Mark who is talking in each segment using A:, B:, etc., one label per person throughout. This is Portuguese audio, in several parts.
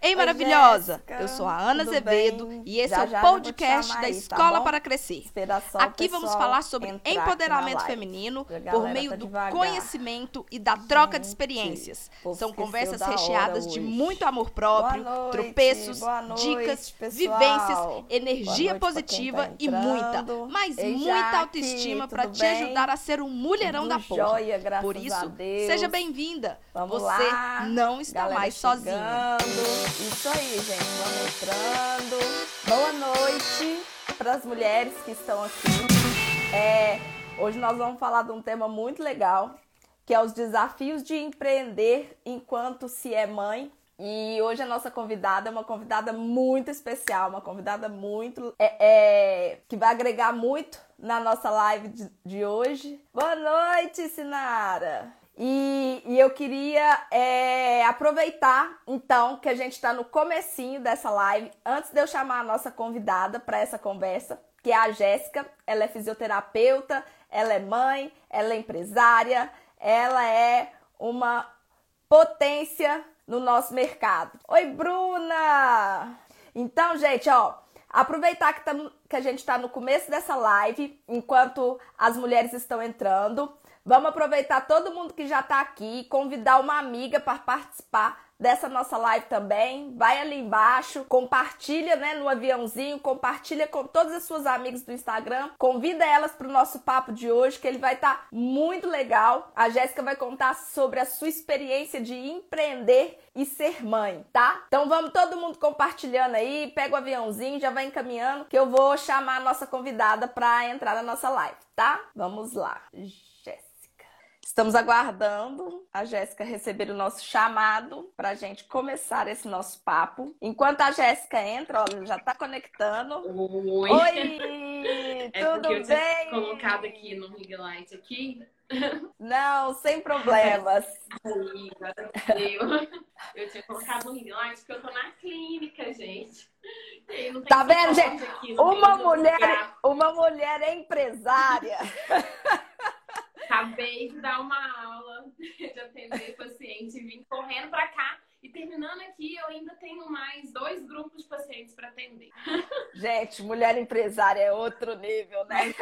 A: Ei,
B: Oi,
A: maravilhosa!
B: Jéssica.
A: Eu sou a Ana Azevedo
B: bem?
A: e esse
B: Já,
A: é o
B: já,
A: podcast
B: chamar
A: da
B: aí, tá
A: Escola
B: bom?
A: para Crescer. Aqui vamos falar sobre empoderamento feminino por meio
B: tá
A: do
B: devagar.
A: conhecimento e da troca de experiências. São conversas recheadas de
B: hoje.
A: muito amor próprio,
B: noite,
A: tropeços,
B: noite,
A: dicas,
B: pessoal.
A: vivências, energia positiva
B: tá
A: e muita, mas
B: Ei,
A: muita
B: Jaque,
A: autoestima para te ajudar a ser um mulherão
B: Tudo
A: da porra.
B: graças
A: Por isso, seja bem-vinda. Você
B: lá.
A: não está
B: Galera
A: mais sozinha.
B: Isso aí, gente. Vamos entrando. Boa noite para as mulheres que estão aqui. É, hoje nós vamos falar de um tema muito legal, que é os desafios de empreender enquanto se é mãe. E hoje a nossa convidada é uma convidada muito especial, uma convidada muito é, é, que vai agregar muito na nossa live de, de hoje. Boa noite, Sinara! E, e eu queria é, aproveitar, então, que a gente está no comecinho dessa live, antes de eu chamar a nossa convidada para essa conversa, que é a Jéssica. Ela é fisioterapeuta, ela é mãe, ela é empresária, ela é uma potência no nosso mercado. Oi, Bruna! Então, gente, ó, aproveitar que, tam- que a gente está no começo dessa live, enquanto as mulheres estão entrando. Vamos aproveitar todo mundo que já está aqui convidar uma amiga para participar dessa nossa live também. Vai ali embaixo, compartilha, né, no aviãozinho, compartilha com todas as suas amigas do Instagram. Convida elas para o nosso papo de hoje, que ele vai estar muito legal. A Jéssica vai contar sobre a sua experiência de empreender e ser mãe, tá? Então vamos todo mundo compartilhando aí, pega o aviãozinho, já vai encaminhando, que eu vou chamar a nossa convidada para entrar na nossa live, tá? Vamos lá. Estamos aguardando a Jéssica receber o nosso chamado para a gente começar esse nosso papo. Enquanto a Jéssica entra, olha, já está conectando.
C: Oi.
B: Oi,
C: É
B: tudo
C: eu
B: bem?
C: colocado aqui no ring light aqui.
B: Não, sem problemas.
C: Eu tinha colocado no ring light porque eu tô na clínica, gente.
B: Tá vendo, gente? Uma mulher, uma mulher é empresária.
C: Acabei de dar uma aula de atender paciente, vim correndo pra cá. E terminando aqui, eu ainda tenho mais dois grupos de pacientes para atender.
B: Gente, mulher empresária é outro nível, né?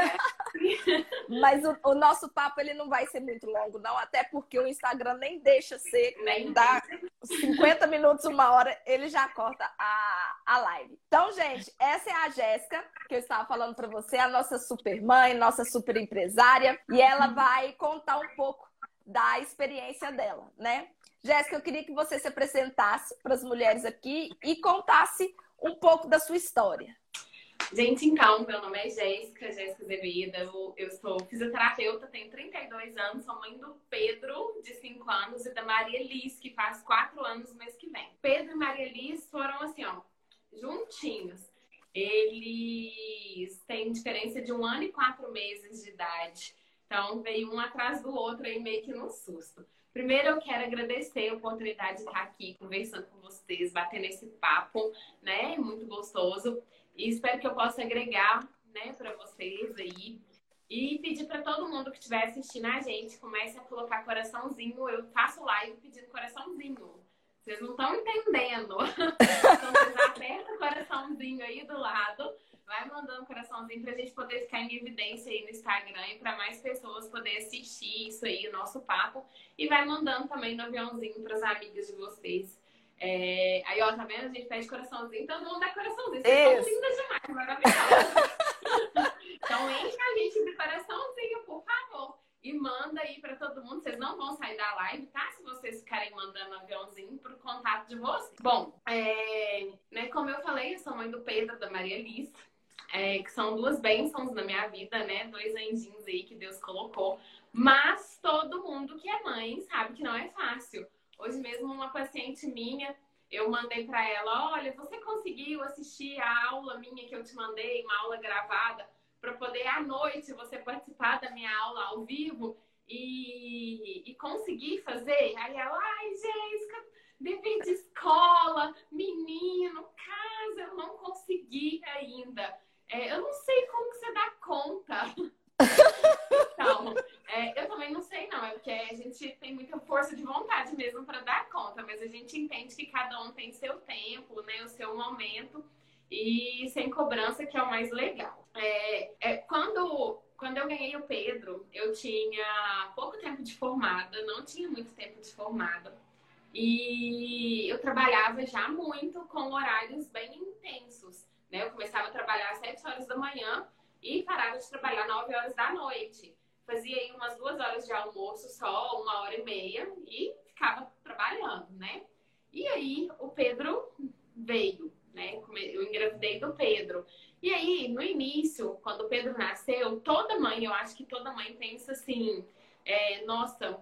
B: Mas o, o nosso papo ele não vai ser muito longo, não, até porque o Instagram nem deixa ser,
C: Nem
B: dá 50 minutos, uma hora, ele já corta a, a live. Então, gente, essa é a Jéssica, que eu estava falando para você, a nossa super mãe, nossa super empresária, e ela vai contar um pouco da experiência dela, né? Jéssica, eu queria que você se apresentasse para as mulheres aqui e contasse um pouco da sua história.
C: Gente, então, meu nome é Jéssica, Jéssica Azevedo. Eu, eu sou fisioterapeuta, tenho 32 anos, sou mãe do Pedro, de 5 anos, e da Maria Liz, que faz 4 anos no mês que vem. Pedro e Maria Liz foram assim, ó, juntinhos. Eles têm diferença de um ano e quatro meses de idade. Então, veio um atrás do outro aí meio que num susto. Primeiro, eu quero agradecer a oportunidade de estar aqui conversando com vocês, batendo esse papo, né? Muito gostoso. E espero que eu possa agregar, né, para vocês aí. E pedir para todo mundo que estiver assistindo a gente, comece a colocar coraçãozinho. Eu faço live pedindo coraçãozinho. Vocês não estão entendendo. Então, vocês apertam o coraçãozinho aí do lado. Vai mandando coraçãozinho pra gente poder ficar em evidência aí no Instagram e para mais pessoas poderem assistir isso aí, o nosso papo. E vai mandando também no aviãozinho pras amigas de vocês. É, Aí, ó, tá vendo? A gente pede coraçãozinho, todo mundo dá coraçãozinho. Vocês são lindas demais, maravilhosas. então, enche a gente de coraçãozinho, por favor. E manda aí pra todo mundo. Vocês não vão sair da live, tá? Se vocês ficarem mandando aviãozinho pro contato de vocês. Bom, é, né, como eu falei, eu sou mãe do Pedro, da Maria Liz. É, que são duas bênçãos na minha vida, né? Dois anjinhos aí que Deus colocou. Mas todo mundo que é mãe sabe que não é fácil. Hoje mesmo, uma paciente minha, eu mandei para ela: olha, você conseguiu assistir a aula minha que eu te mandei, uma aula gravada, para poder à noite você participar da minha aula ao vivo e, e conseguir fazer? Aí ela, ai, Jéssica, dever de escola, menino, casa, eu não consegui ainda. É, eu não sei como que você dá conta. então, é, eu também não sei não, é porque a gente tem muita força de vontade mesmo para dar conta, mas a gente entende que cada um tem seu tempo né, o seu momento e sem cobrança, que é o mais legal. É, é, quando, quando eu ganhei o Pedro, eu tinha pouco tempo de formada, não tinha muito tempo de formada. E eu trabalhava já muito com horários bem intensos. Né? Eu começava a trabalhar às 7 horas da manhã e parava de trabalhar às 9 horas da noite. Fazia aí umas duas horas de almoço só, uma hora e meia, e ficava trabalhando, né? E aí o Pedro veio, né? Eu engravidei do Pedro. E aí, no início, quando o Pedro nasceu, toda mãe, eu acho que toda mãe pensa assim, é, nossa,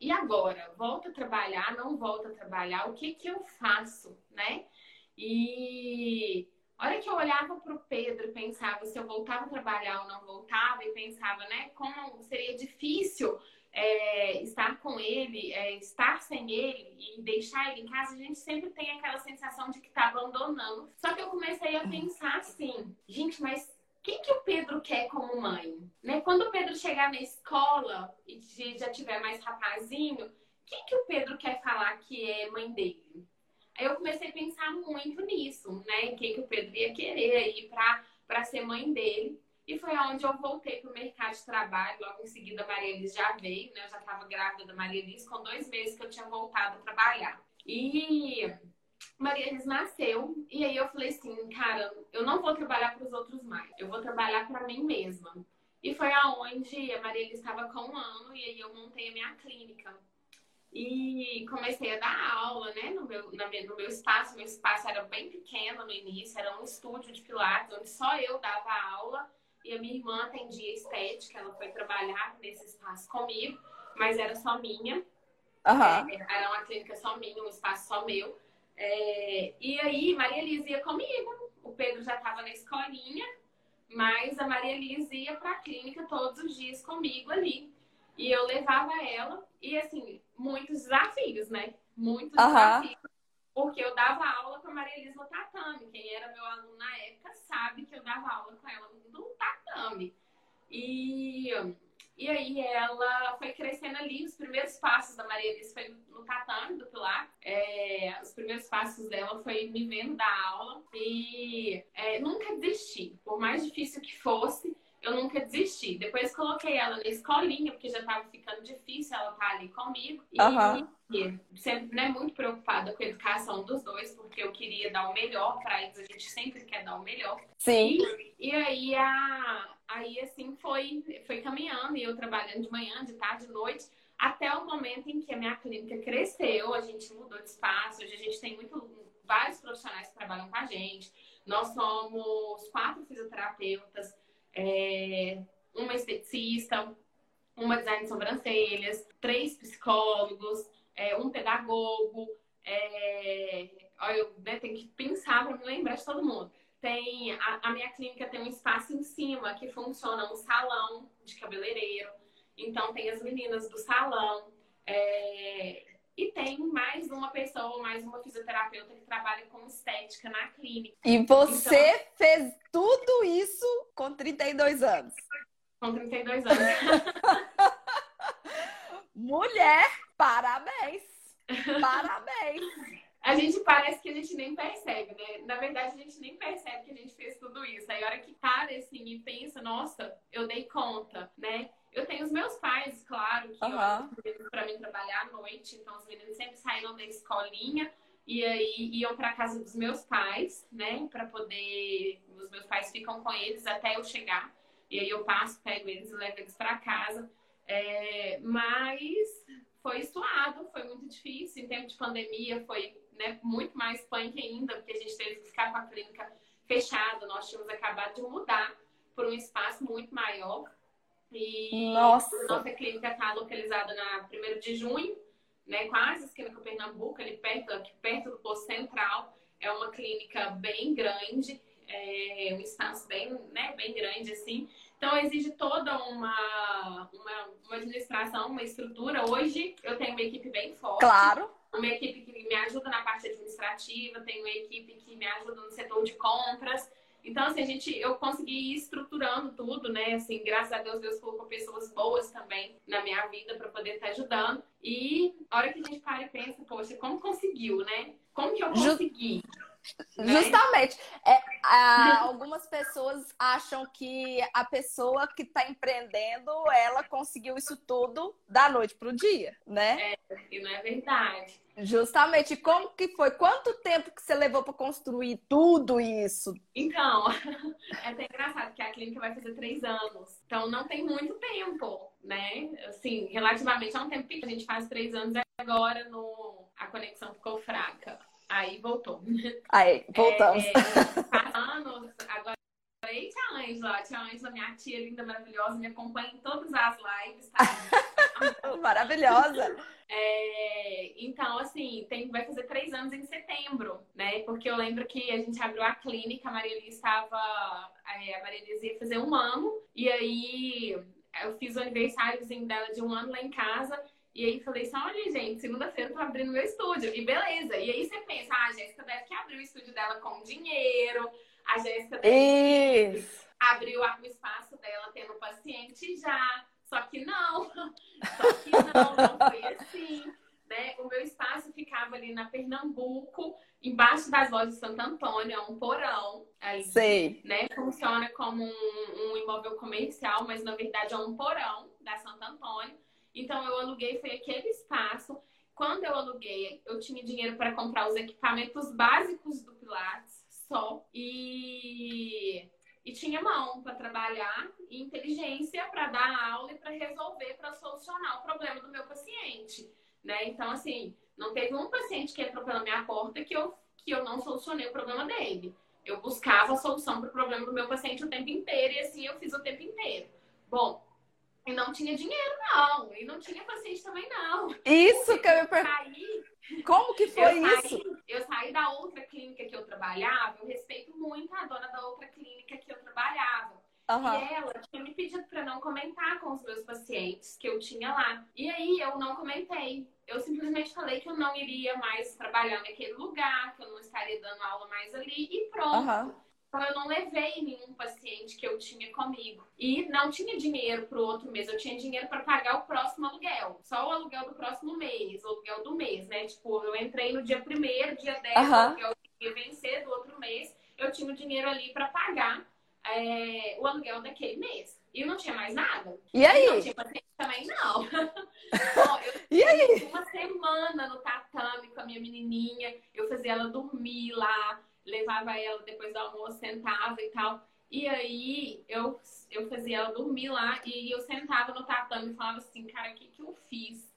C: e agora? Volta a trabalhar, não volta a trabalhar? O que que eu faço, né? E a hora que eu olhava para o Pedro e pensava se eu voltava a trabalhar ou não voltava, e pensava, né, como seria difícil é, estar com ele, é, estar sem ele e deixar ele em casa, a gente sempre tem aquela sensação de que está abandonando. Só que eu comecei a pensar assim, gente, mas o que, o Pedro quer como mãe? Né? Quando o Pedro chegar na escola e já tiver mais rapazinho, o que, que o Pedro quer falar que é mãe dele? Eu comecei a pensar muito nisso, né? Quem que o Pedro ia querer aí para ser mãe dele. E foi onde eu voltei para o mercado de trabalho. Logo em seguida, a Maria Elis já veio, né? Eu já estava grávida da Maria Elis, com dois meses que eu tinha voltado a trabalhar. E Maria Elis nasceu, e aí eu falei assim, cara, eu não vou trabalhar para os outros mais, eu vou trabalhar para mim mesma. E foi aonde a Maria Elis estava com um ano, e aí eu montei a minha clínica. E comecei a dar aula, né, no meu, na, no meu espaço. Meu espaço era bem pequeno no início, era um estúdio de pilates, onde só eu dava aula e a minha irmã atendia estética. Ela foi trabalhar nesse espaço comigo, mas era só minha.
B: Uhum.
C: É, era uma clínica só minha, um espaço só meu. É, e aí, Maria Elisa ia comigo. O Pedro já estava na escolinha, mas a Maria Elisa ia para a clínica todos os dias comigo ali. E eu levava ela, e assim, muitos desafios, né? Muitos
B: uhum.
C: desafios. Porque eu dava aula com a Maria Elisa no tatame. Quem era meu aluno na época sabe que eu dava aula com ela no tatame. E, e aí ela foi crescendo ali. Os primeiros passos da Maria Elisa foi no tatame do Pilar. É, os primeiros passos dela foi me vendo dar aula. E é, nunca desisti. Por mais difícil que fosse, eu nunca desisti. Depois coloquei ela na escolinha, porque já estava ficando difícil ela estar tá ali comigo. E,
B: uhum.
C: e sempre né, muito preocupada com a educação dos dois, porque eu queria dar o melhor para eles. A gente sempre quer dar o melhor.
B: Sim.
C: E, e aí, a, aí, assim, foi, foi caminhando. E eu trabalhando de manhã, de tarde, de noite. Até o momento em que a minha clínica cresceu, a gente mudou de espaço. Hoje a gente tem muito, vários profissionais que trabalham com a gente. Nós somos quatro fisioterapeutas é, uma esteticista, uma design de sobrancelhas, três psicólogos, é, um pedagogo. É, eu né, tenho que pensar para me lembrar de todo mundo. Tem a, a, minha clínica tem um espaço em cima que funciona um salão de cabeleireiro. Então tem as meninas do salão. É, e tem mais uma pessoa, mais uma fisioterapeuta que trabalha com estética na clínica.
B: E você então, fez tudo isso com 32 anos?
C: Com 32 anos.
B: Mulher, parabéns! Parabéns!
C: A gente parece que a gente nem percebe, né? Na verdade, a gente nem percebe que a gente fez tudo isso. Aí a hora que para assim e pensa, nossa, eu dei conta, né? Eu tenho os meus pais, claro, que
B: uhum.
C: para mim trabalhar à noite, então os meninos sempre saíram da escolinha e aí iam para casa dos meus pais, né, para poder os meus pais ficam com eles até eu chegar. E aí eu passo, pego eles e levo eles para casa. É, mas foi suado, foi muito difícil. Em tempo de pandemia foi né, muito mais punk ainda, porque a gente teve que ficar com a clínica fechada. Nós tínhamos acabado de mudar para um espaço muito maior. E
B: Nossa.
C: nossa clínica está localizada na 1 de junho, né, quase esquina com Pernambuco, ali perto, aqui perto do posto central. É uma clínica bem grande, é um espaço bem, né, bem grande assim. Então exige toda uma, uma, uma administração, uma estrutura. Hoje eu tenho uma equipe bem forte.
B: Claro.
C: Uma equipe que me ajuda na parte administrativa, tenho uma equipe que me ajuda no setor de compras. Então, assim, a gente, eu consegui ir estruturando tudo, né? Assim, graças a Deus, Deus colocou pessoas boas também na minha vida para poder estar ajudando. E a hora que a gente para e pensa, poxa, como conseguiu, né? Como que eu consegui?
B: Justamente. É, a, algumas pessoas acham que a pessoa que está empreendendo, ela conseguiu isso tudo da noite para o dia, né?
C: É, e não é verdade.
B: Justamente. Como que foi? Quanto tempo que você levou para construir tudo isso?
C: Então, é até engraçado que a clínica vai fazer três anos. Então, não tem muito tempo, né? Assim, relativamente a um tempo que a gente faz três anos agora no... a conexão ficou fraca. Aí voltou.
B: Aí, voltamos. É,
C: anos, agora e tia Ângela, tia Ângela, minha tia linda, maravilhosa, me acompanha em todas as lives, tá?
B: Maravilhosa!
C: É, então, assim, tem, vai fazer três anos em setembro, né? Porque eu lembro que a gente abriu a clínica, a Maria Elisa estava. É, a Maria Elisa ia fazer um ano, e aí eu fiz o aniversáriozinho dela de um ano lá em casa. E aí falei assim, olha, gente, segunda-feira eu tô abrindo meu estúdio. E beleza. E aí você pensa, ah, a Jéssica deve que abrir o estúdio dela com dinheiro. A Jéssica deve
B: Isso.
C: abriu o espaço dela tendo paciente já. Só que não. Só que não, não foi assim. Né? O meu espaço ficava ali na Pernambuco, embaixo das lojas de Santo Antônio, é um porão. Ali,
B: Sei.
C: Né? Funciona como um, um imóvel comercial, mas na verdade é um porão da Santo Antônio. Então eu aluguei, foi aquele espaço. Quando eu aluguei, eu tinha dinheiro para comprar os equipamentos básicos do Pilates só. E, e tinha mão para trabalhar e inteligência para dar aula e para resolver, para solucionar o problema do meu paciente. Né? Então, assim, não teve um paciente que entrou pela minha porta que eu, que eu não solucionei o problema dele. Eu buscava a solução para o problema do meu paciente o tempo inteiro e assim eu fiz o tempo inteiro. Bom, e não tinha dinheiro, não. E não tinha paciente também, não.
B: Isso que eu me perguntei. Como que foi
C: eu
B: isso?
C: Saí, eu saí da outra clínica que eu trabalhava, eu respeito muito a dona da outra clínica que eu trabalhava. Uhum. E ela tinha me pedido para não comentar com os meus pacientes que eu tinha lá. E aí eu não comentei. Eu simplesmente falei que eu não iria mais trabalhar naquele lugar, que eu não estaria dando aula mais ali e pronto. Uhum. Então, eu não levei nenhum paciente que eu tinha comigo. E não tinha dinheiro para o outro mês. Eu tinha dinheiro para pagar o próximo aluguel. Só o aluguel do próximo mês, o aluguel do mês, né? Tipo, eu entrei no dia primeiro, dia 10, uhum. o aluguel ia vencer do outro mês. Eu tinha o dinheiro ali para pagar é, o aluguel daquele mês. E não tinha mais nada.
B: E aí?
C: Não tinha paciente também, não. Bom, eu
B: e aí?
C: uma semana no tatame com a minha menininha. Eu fazia ela dormir lá levava ela depois do almoço, sentava e tal. E aí eu, eu fazia ela dormir lá e eu sentava no tatame e falava assim, cara, o que, que eu fiz?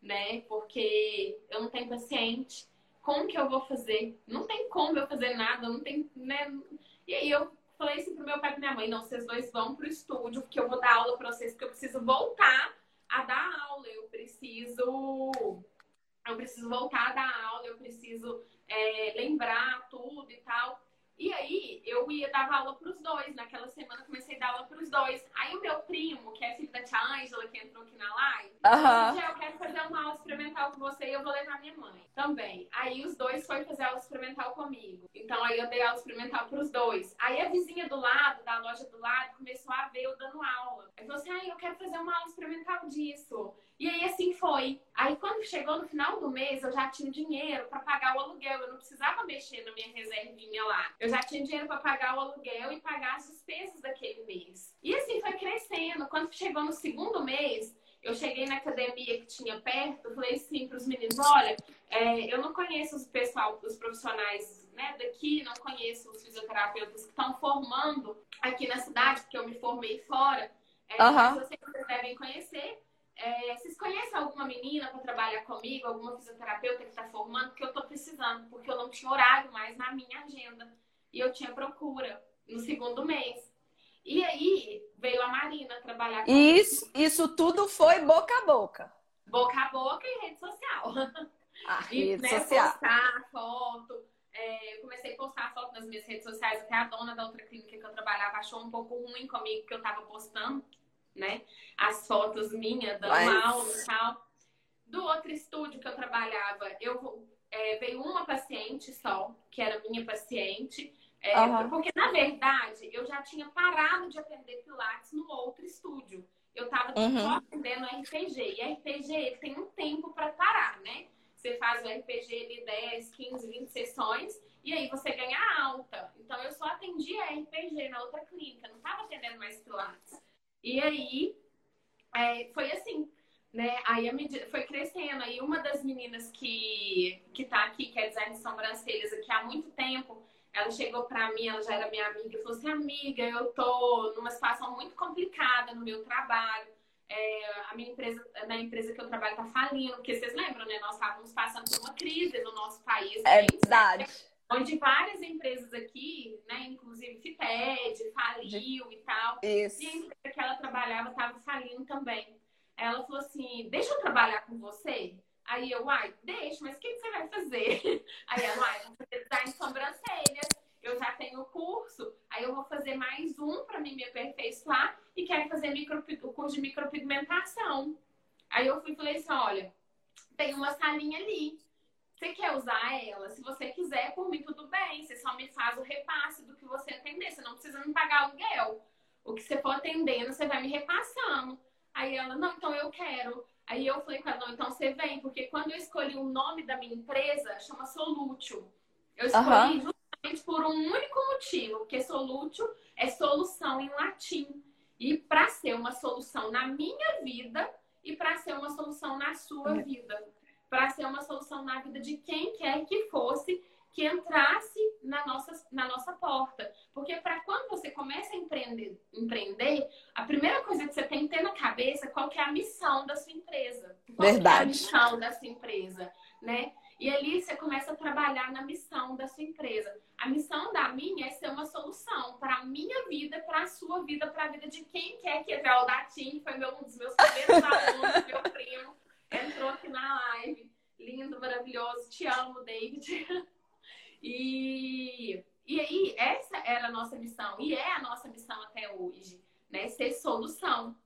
C: Né? Porque eu não tenho paciente. Como que eu vou fazer? Não tem como eu fazer nada, não tem, né? E aí eu falei assim pro meu pai e minha mãe, não, vocês dois vão pro estúdio, porque eu vou dar aula pra vocês, porque eu preciso voltar a dar aula, eu preciso. Eu preciso voltar a dar aula, eu preciso é, lembrar tudo e tal. E aí, eu ia dar aula para os dois. Naquela semana, comecei a dar aula para os dois. Aí, o meu primo, que é filho da tia Ângela, que entrou aqui na live,
B: uhum.
C: eu quero fazer uma aula experimental com você e eu vou levar minha mãe também. Aí, os dois foram fazer aula experimental comigo. Então, aí, eu dei aula experimental para os dois. Aí, a vizinha do lado, da loja do lado, começou a ver eu dando aula. Aí, falou assim: ah, eu quero fazer uma aula experimental disso. E aí assim foi. Aí quando chegou no final do mês, eu já tinha dinheiro para pagar o aluguel. Eu não precisava mexer na minha reservinha lá. Eu já tinha dinheiro para pagar o aluguel e pagar as despesas daquele mês. E assim foi crescendo. Quando chegou no segundo mês, eu cheguei na academia que tinha perto, falei assim para os meninos: olha, é, eu não conheço os pessoal, os profissionais né, daqui, não conheço os fisioterapeutas que estão formando aqui na cidade, porque eu me formei fora. É, uhum. Mas eu sei que vocês devem conhecer. É, vocês conhecem alguma menina para trabalhar comigo, alguma fisioterapeuta que está formando? Que eu estou precisando, porque eu não tinha horário mais na minha agenda. E eu tinha procura no segundo mês. E aí veio a Marina trabalhar
B: comigo. Isso, isso tudo foi boca a boca.
C: Boca a boca e rede social.
B: A
C: e,
B: rede
C: né,
B: social.
C: postar foto. É, eu comecei a postar foto nas minhas redes sociais, até a dona da outra clínica que eu trabalhava achou um pouco ruim comigo que eu estava postando né? As fotos minhas dando Mas... aula e tal. Do outro estúdio que eu trabalhava, eu é, veio uma paciente só, que era minha paciente. É,
B: Aham.
C: Porque, na verdade, eu já tinha parado de aprender Pilates no outro estúdio. Eu tava
B: Uhum.
C: só aprendendo RPG. E RPG tem um tempo para parar, né? Você faz o RPG de 10, 15, 20 sessões e aí você ganha alta. Então eu só atendia RPG na outra clínica, não tava atendendo mais Pilates. E aí é, foi assim, né? Aí a medida foi crescendo. Aí uma das meninas que, que tá aqui, que é design de sobrancelhas aqui há muito tempo, ela chegou pra mim, ela já era minha amiga, e falou assim: Amiga, eu tô numa situação muito complicada no meu trabalho. É, a minha empresa, na empresa que eu trabalho tá falindo, porque vocês lembram, né? Nós estávamos passando por uma crise no nosso país.
B: É
C: né?
B: verdade.
C: Onde várias empresas aqui, né? Inclusive Fited, faliu e tal.
B: Isso.
C: E a empresa que ela trabalhava estava falindo também. Ela falou assim: Deixa eu trabalhar com você? Aí eu, uai, deixa, mas o que, que você vai fazer? Aí ela, uai, vou fazer design de sobrancelhas. Eu já tenho o curso, aí eu vou fazer mais um para mim me aperfeiçoar e quero fazer micro, o curso de micropigmentação. Aí eu fui e falei assim: olha, tem uma salinha ali. Você quer usar ela? Se você quiser, por mim, tudo bem. Você só me faz o repasse do que você atender. Você não precisa me pagar aluguel. O que você for atendendo, você vai me repassando. Aí ela, não, então eu quero. Aí eu falei com ela, não, então você vem. Porque quando eu escolhi o nome da minha empresa, chama Solútil. Eu escolhi
B: Aham.
C: justamente por um único motivo. Porque Solútil é solução em latim. E para ser uma solução na minha vida e para ser uma solução na sua vida para ser uma solução na vida de quem quer que fosse que entrasse na nossa, na nossa porta. Porque para quando você começa a empreender, empreender, a primeira coisa que você tem que ter na cabeça é qual é a missão da sua empresa. Qual que é a
B: Verdade.
C: missão da sua empresa, né? E ali você começa a trabalhar na missão da sua empresa. A missão da minha é ser uma solução para a minha vida, para a sua vida, para a vida de quem quer que. Ó, O Datim, foi meu, um dos meus primeiros alunos, meu primo, entrou aqui na live. Lindo, maravilhoso. Te amo, David. E, e aí, essa era a nossa missão. E é a nossa missão até hoje, né? Ser solução.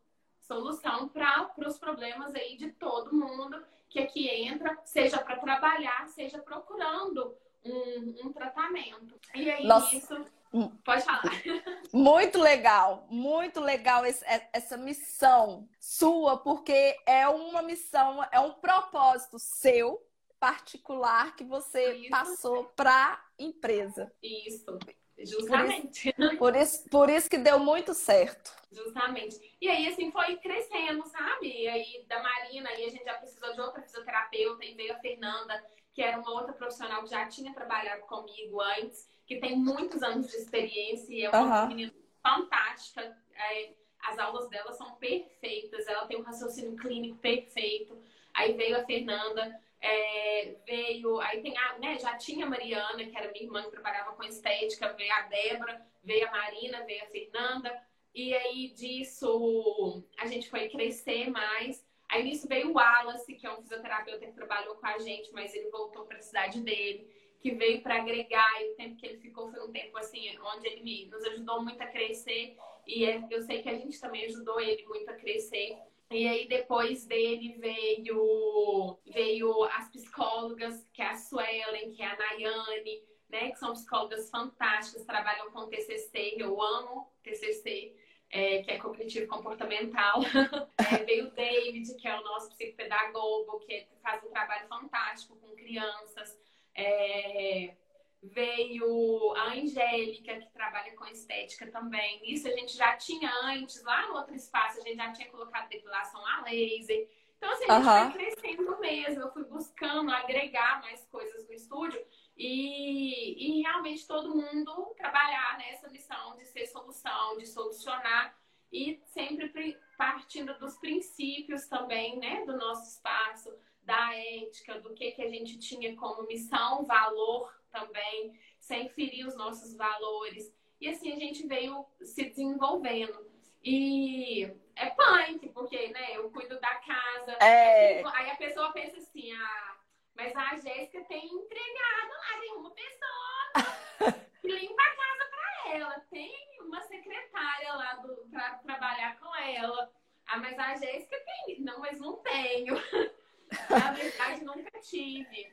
C: Solução para os problemas aí de todo mundo que aqui entra, seja para trabalhar, seja procurando um, um tratamento. E aí,
B: Nossa.
C: isso.
B: Hum.
C: Pode falar.
B: Muito legal, muito legal esse- é- essa missão sua, porque é uma missão, é um propósito seu particular que você
C: Isso.
B: passou para empresa.
C: Isso. Justamente.
B: Por isso, por isso que deu muito certo.
C: Justamente. E aí, assim, foi crescendo, sabe? E aí, da Marina, aí a gente já precisou de outra fisioterapeuta, e veio a Fernanda, que era uma outra profissional que já tinha trabalhado comigo antes, que tem muitos anos de experiência e é uma
B: Aham.
C: menina fantástica. É, as aulas dela são perfeitas, ela tem um raciocínio clínico perfeito. Aí veio a Fernanda, é, veio, aí tem a, né, já tinha a Mariana, que era minha irmã que trabalhava com estética, veio a Débora, veio a Marina, veio a Fernanda, e aí disso a gente foi crescer mais. Aí nisso veio o Wallace, que é um fisioterapeuta que trabalhou com a gente, mas ele voltou para a cidade dele, que veio para agregar, e o tempo que ele ficou foi um tempo assim, onde ele me- nos ajudou muito a crescer, e é- eu sei que a gente também ajudou ele muito a crescer. E aí depois dele veio veio as psicólogas, que é a Suelen, que é a Nayane, né, que são psicólogas fantásticas, trabalham com TCC, eu amo TCC, é, que é cognitivo comportamental. É, veio o David, que é o nosso psicopedagogo, que faz um trabalho fantástico com crianças. É, veio a Angélica, que trabalha com estética também. Isso a gente já tinha antes, lá no outro espaço, a gente já tinha colocado depilação a laser. Então, assim, a gente
B: Aham.
C: foi crescendo mesmo. Eu fui buscando agregar mais coisas no estúdio e, e realmente todo mundo trabalhar nessa missão de ser solução, de solucionar e sempre partindo dos princípios também, né, do nosso espaço, da ética, do que, que a gente tinha como missão, valor também, sem ferir os nossos valores. E assim a gente veio se desenvolvendo. E é punk, porque, né, eu cuido da casa.
B: É.
C: Aí a pessoa pensa assim, ah, mas a Jéssica tem empregada lá, tem uma pessoa que limpa a casa pra ela, tem uma secretária lá do, pra trabalhar com ela. Ah, mas a Jéssica tem. Não, mas não tenho. Na verdade, nunca tive.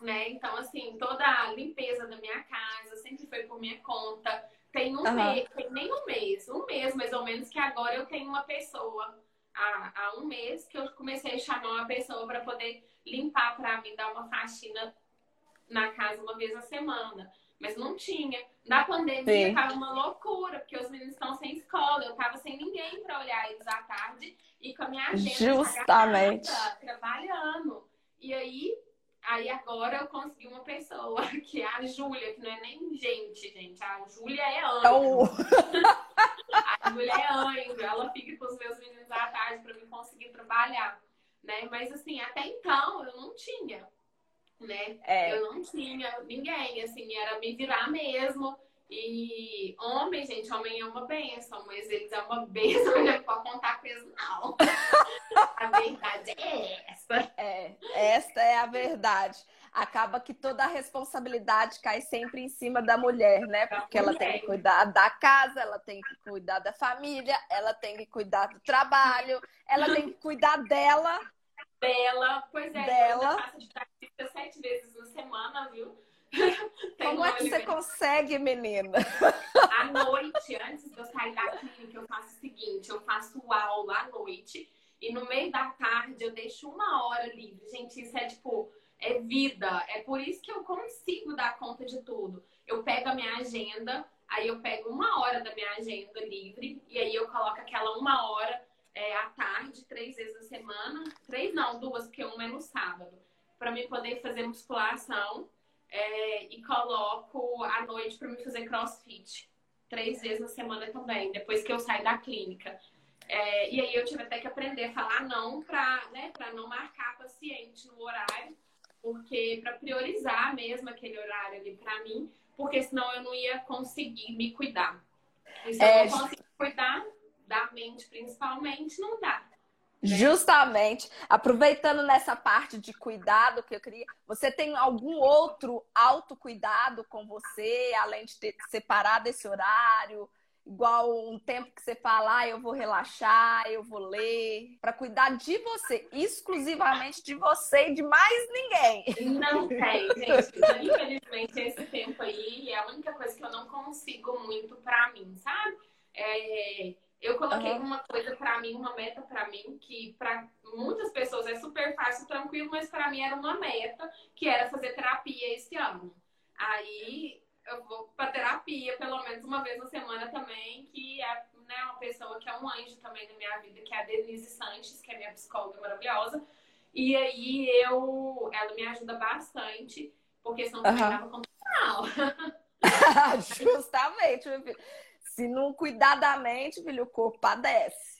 C: Né? Então, assim, toda a limpeza da minha casa sempre foi por por minha conta. Tem um
B: Aham.
C: mês, tem nem um mês, um mês mais ou menos, que agora eu tenho uma pessoa. Há, há um mês que eu comecei a chamar uma pessoa para poder limpar para mim, dar uma faxina na casa uma vez a semana. Mas não tinha. Na pandemia
B: Sim.
C: tava uma loucura, porque os meninos estão sem escola, eu tava sem ninguém para olhar eles à tarde e com a minha agenda
B: Justamente.
C: trabalhando. E aí, aí agora eu consegui uma pessoa, que é a Júlia, que não é nem gente, gente. A Júlia é
B: É
C: anjo.
B: o...
C: A Júlia é anjo. Ela fica com os meus meninos à tarde para mim conseguir trabalhar. Né? Mas assim, até então eu não tinha. Né?
B: É.
C: Eu não tinha ninguém, assim, era me virar mesmo. E homem, gente, homem é uma benção, mas eles é uma benção, não é pra contar com eles, não. A verdade é essa.
B: É, esta é a verdade. Acaba que toda a responsabilidade cai sempre em cima da mulher, né? Porque ela tem que cuidar da casa, ela tem que cuidar da família, ela tem que cuidar do trabalho, ela tem que cuidar dela.
C: Dela, pois é,
B: Dela.
C: eu faço ginástica sete vezes na semana, viu?
B: Como é que você consegue, menina?
C: À noite, antes de eu sair da clínica, eu faço o seguinte: eu faço aula à noite e no meio da tarde eu deixo uma hora livre. Gente, isso é tipo, é vida. É por isso que eu consigo dar conta de tudo. Eu pego a minha agenda, aí eu pego uma hora da minha agenda livre e aí eu coloco aquela uma hora é, à tarde, três vezes na semana. Três não, duas, porque uma é no sábado. Pra mim poder fazer musculação. É, e coloco à noite pra me fazer crossfit três vezes na semana também, depois que eu saio da clínica. É, e aí eu tive até que aprender a falar não para né, pra não marcar paciente no horário, porque para priorizar mesmo aquele horário ali para mim, porque senão eu não ia conseguir me cuidar. E se
B: É,
C: eu não consigo cuidar da mente principalmente, não dá.
B: Justamente, aproveitando nessa parte de cuidado que eu queria, você tem algum outro autocuidado com você, além de ter separado esse horário? Igual um tempo que você fala, ah, eu vou relaxar, eu vou ler, para cuidar de você, exclusivamente de você e de mais ninguém.
C: Não tem, gente. Infelizmente, esse tempo aí é a única coisa que eu não consigo muito pra mim, sabe? É, eu coloquei
B: Aham.
C: uma coisa pra mim, uma meta pra mim, que pra muitas pessoas é super fácil, tranquilo, mas pra mim era uma meta, que era fazer terapia esse ano. Aí eu vou pra terapia pelo menos uma vez na semana também, que é né, uma pessoa que é um anjo também na minha vida, que é a Denise Sanches, que é minha psicóloga maravilhosa. E aí eu, ela me ajuda bastante, porque senão eu tava com mal.
B: Justamente, meu filho. Se não cuidar da mente, filho, o corpo padece.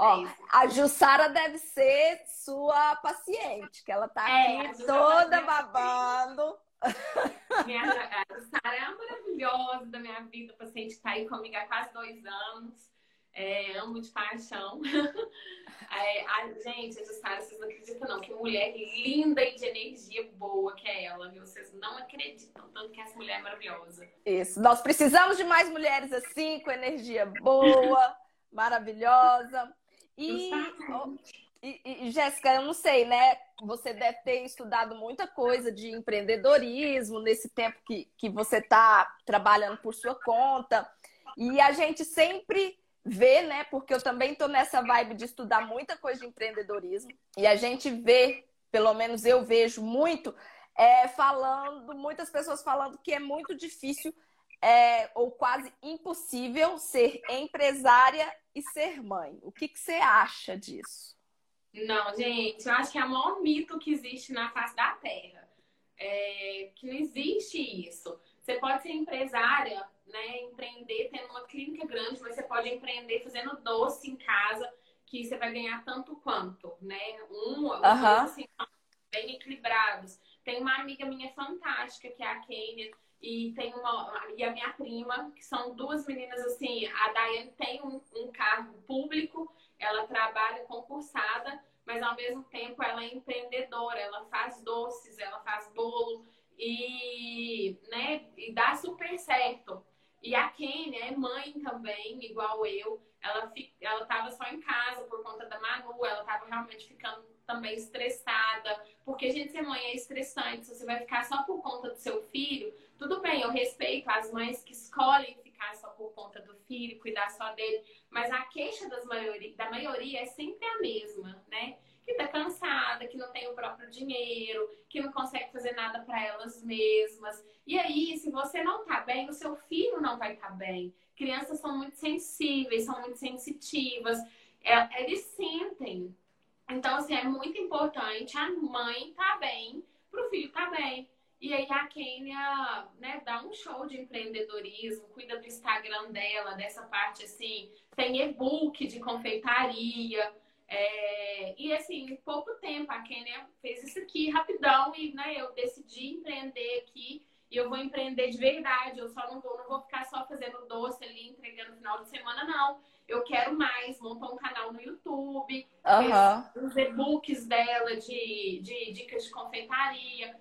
B: Ó, a Jussara deve ser sua paciente, que ela tá
C: É,
B: aqui
C: Jussara
B: toda babando.
C: Minha, a Sara é a maravilhosa da minha vida, paciente que tá aí comigo há quase dois anos. É, amo de paixão. É, a, gente, a Jussara, vocês não acreditam não, que mulher linda e de energia boa que é ela, viu? Vocês não acreditam tanto que essa mulher é maravilhosa.
B: Isso. Nós precisamos de mais mulheres assim, com energia boa, maravilhosa. E,
C: Justamente.
B: e, e, Jéssica, eu não sei, né? Você deve ter estudado muita coisa de empreendedorismo nesse tempo que, que você está trabalhando por sua conta. E a gente sempre vê, né? Porque eu também estou nessa vibe de estudar muita coisa de empreendedorismo. E a gente vê, pelo menos eu vejo muito, é, falando, muitas pessoas falando que é muito difícil é, ou quase impossível ser empresária e ser mãe. O que, que você acha disso?
C: Não, gente, eu acho que é o maior mito que existe na face da Terra. É, que não existe isso. Você pode ser empresária, né, empreender tendo uma clínica grande, mas você pode empreender fazendo doce em casa, que você vai ganhar tanto quanto, né? Um,
B: Aham.
C: dois, assim, bem equilibrados. Tem uma amiga minha fantástica, que é a Kênia, e tem uma e a minha prima, que são duas meninas assim. A Daiane tem um, um cargo público, ela trabalha concursada, mas ao mesmo tempo ela é empreendedora, ela faz doces, ela faz bolo e, né, e dá super certo. E a Kênia é mãe também, igual eu. Ela ela só em casa por conta da Manu, ela estava realmente ficando também estressada, porque gente ser mãe é estressante. Se você vai ficar só por conta do seu filho, tudo bem, eu respeito as mães que escolhem ficar só por conta do filho, cuidar só dele, mas a queixa das da maioria é sempre a mesma, né? Que tá cansada, que não tem o próprio dinheiro, que não consegue fazer nada para elas mesmas. E aí, se você não tá bem, o seu filho não vai estar tá bem. Crianças são muito sensíveis, são muito sensitivas, é, eles sentem. Então, assim, é muito importante a mãe tá bem para o filho tá bem. E aí a Kênia, né, dá um show de empreendedorismo, cuida do Instagram dela, dessa parte assim, tem e-book de confeitaria. É... e assim, em pouco tempo a Kênia fez isso aqui rapidão e né, eu decidi empreender aqui e eu vou empreender de verdade. Eu só não vou, não vou ficar só fazendo doce ali, entregando no final de semana, não. Eu quero mais, montar um canal no YouTube,
B: uhum.
C: os e-books dela de, de dicas de confeitaria